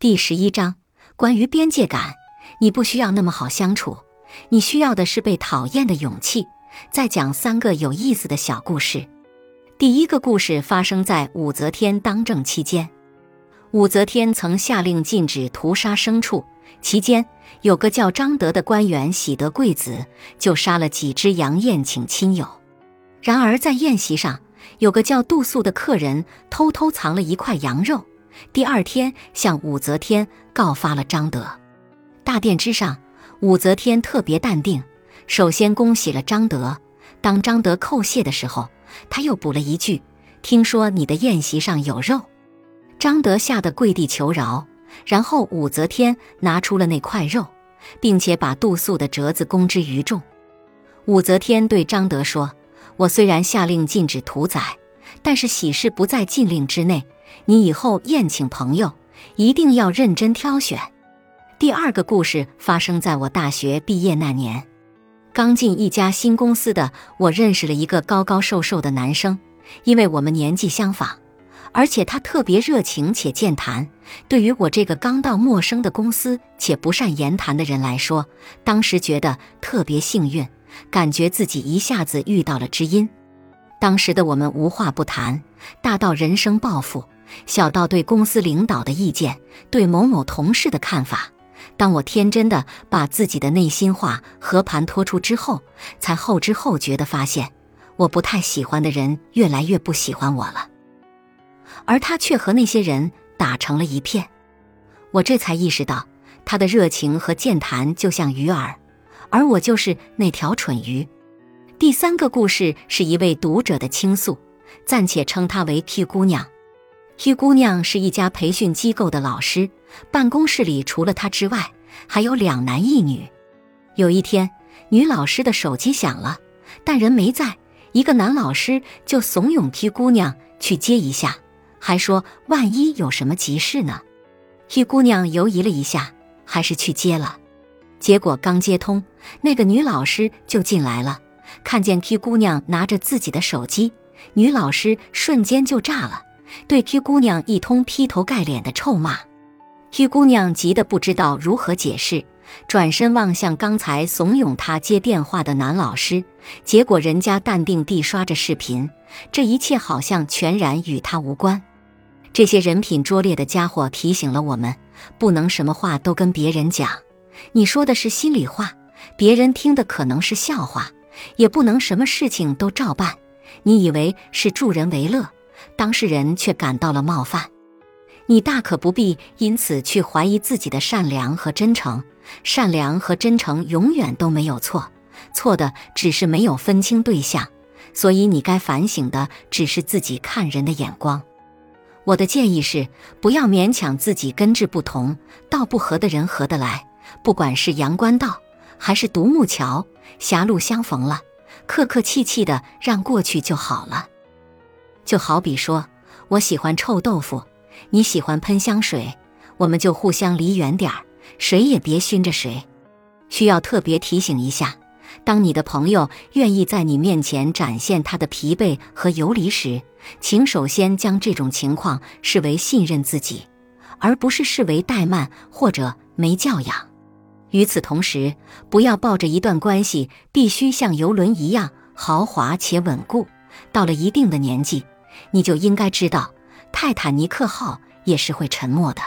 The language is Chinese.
第十一章关于边界感，你不需要那么好相处，你需要的是被讨厌的勇气。再讲三个有意思的小故事。第一个故事发生在武则天当政期间，武则天曾下令禁止屠杀牲畜，期间有个叫张德的官员喜得贵子，就杀了几只羊宴请亲友。然而在宴席上，有个叫杜素的客人偷偷藏了一块羊肉。第二天，向武则天告发了张德。大殿之上，武则天特别淡定，首先恭喜了张德。当张德叩谢的时候，他又补了一句：“听说你的宴席上有肉。”张德吓得跪地求饶。然后武则天拿出了那块肉，并且把杜素的折子公之于众。武则天对张德说：“我虽然下令禁止屠宰，但是喜事不在禁令之内。”你以后宴请朋友，一定要认真挑选。第二个故事发生在我大学毕业那年，刚进一家新公司的我认识了一个高高瘦瘦的男生，因为我们年纪相仿，而且他特别热情且健谈。对于我这个刚到陌生的公司且不善言谈的人来说，当时觉得特别幸运，感觉自己一下子遇到了知音。当时的我们无话不谈，大到人生抱负。小到对公司领导的意见，对某某同事的看法，当我天真的把自己的内心话和盘托出之后，才后知后觉的发现，我不太喜欢的人越来越不喜欢我了，而他却和那些人打成了一片。我这才意识到，他的热情和健谈就像鱼饵，而我就是那条蠢鱼。第三个故事是一位读者的倾诉，暂且称她为 Q 姑娘。Q 姑娘是一家培训机构的老师，办公室里除了她之外，还有两男一女。有一天，女老师的手机响了，但人没在，一个男老师就怂恿 Q 姑娘去接一下，还说万一有什么急事呢。Q 姑娘犹疑了一下，还是去接了。结果刚接通，那个女老师就进来了，看见 T 姑娘拿着自己的手机，女老师瞬间就炸了。对 Q 姑娘一通劈头盖脸的臭骂，Q 姑娘急得不知道如何解释，转身望向刚才怂恿她接电话的男老师，结果人家淡定地刷着视频，这一切好像全然与她无关。这些人品拙劣的家伙提醒了我们，不能什么话都跟别人讲，你说的是心里话，别人听的可能是笑话；也不能什么事情都照办，你以为是助人为乐。当事人却感到了冒犯，你大可不必因此去怀疑自己的善良和真诚。善良和真诚永远都没有错，错的只是没有分清对象。所以你该反省的只是自己看人的眼光。我的建议是，不要勉强自己跟志不同、道不合的人合得来。不管是阳关道还是独木桥，狭路相逢了，客客气气的让过去就好了。就好比说，我喜欢臭豆腐，你喜欢喷香水，我们就互相离远点儿，谁也别熏着谁。需要特别提醒一下，当你的朋友愿意在你面前展现他的疲惫和游离时，请首先将这种情况视为信任自己，而不是视为怠慢或者没教养。与此同时，不要抱着一段关系必须像游轮一样豪华且稳固，到了一定的年纪。你就应该知道，泰坦尼克号也是会沉没的。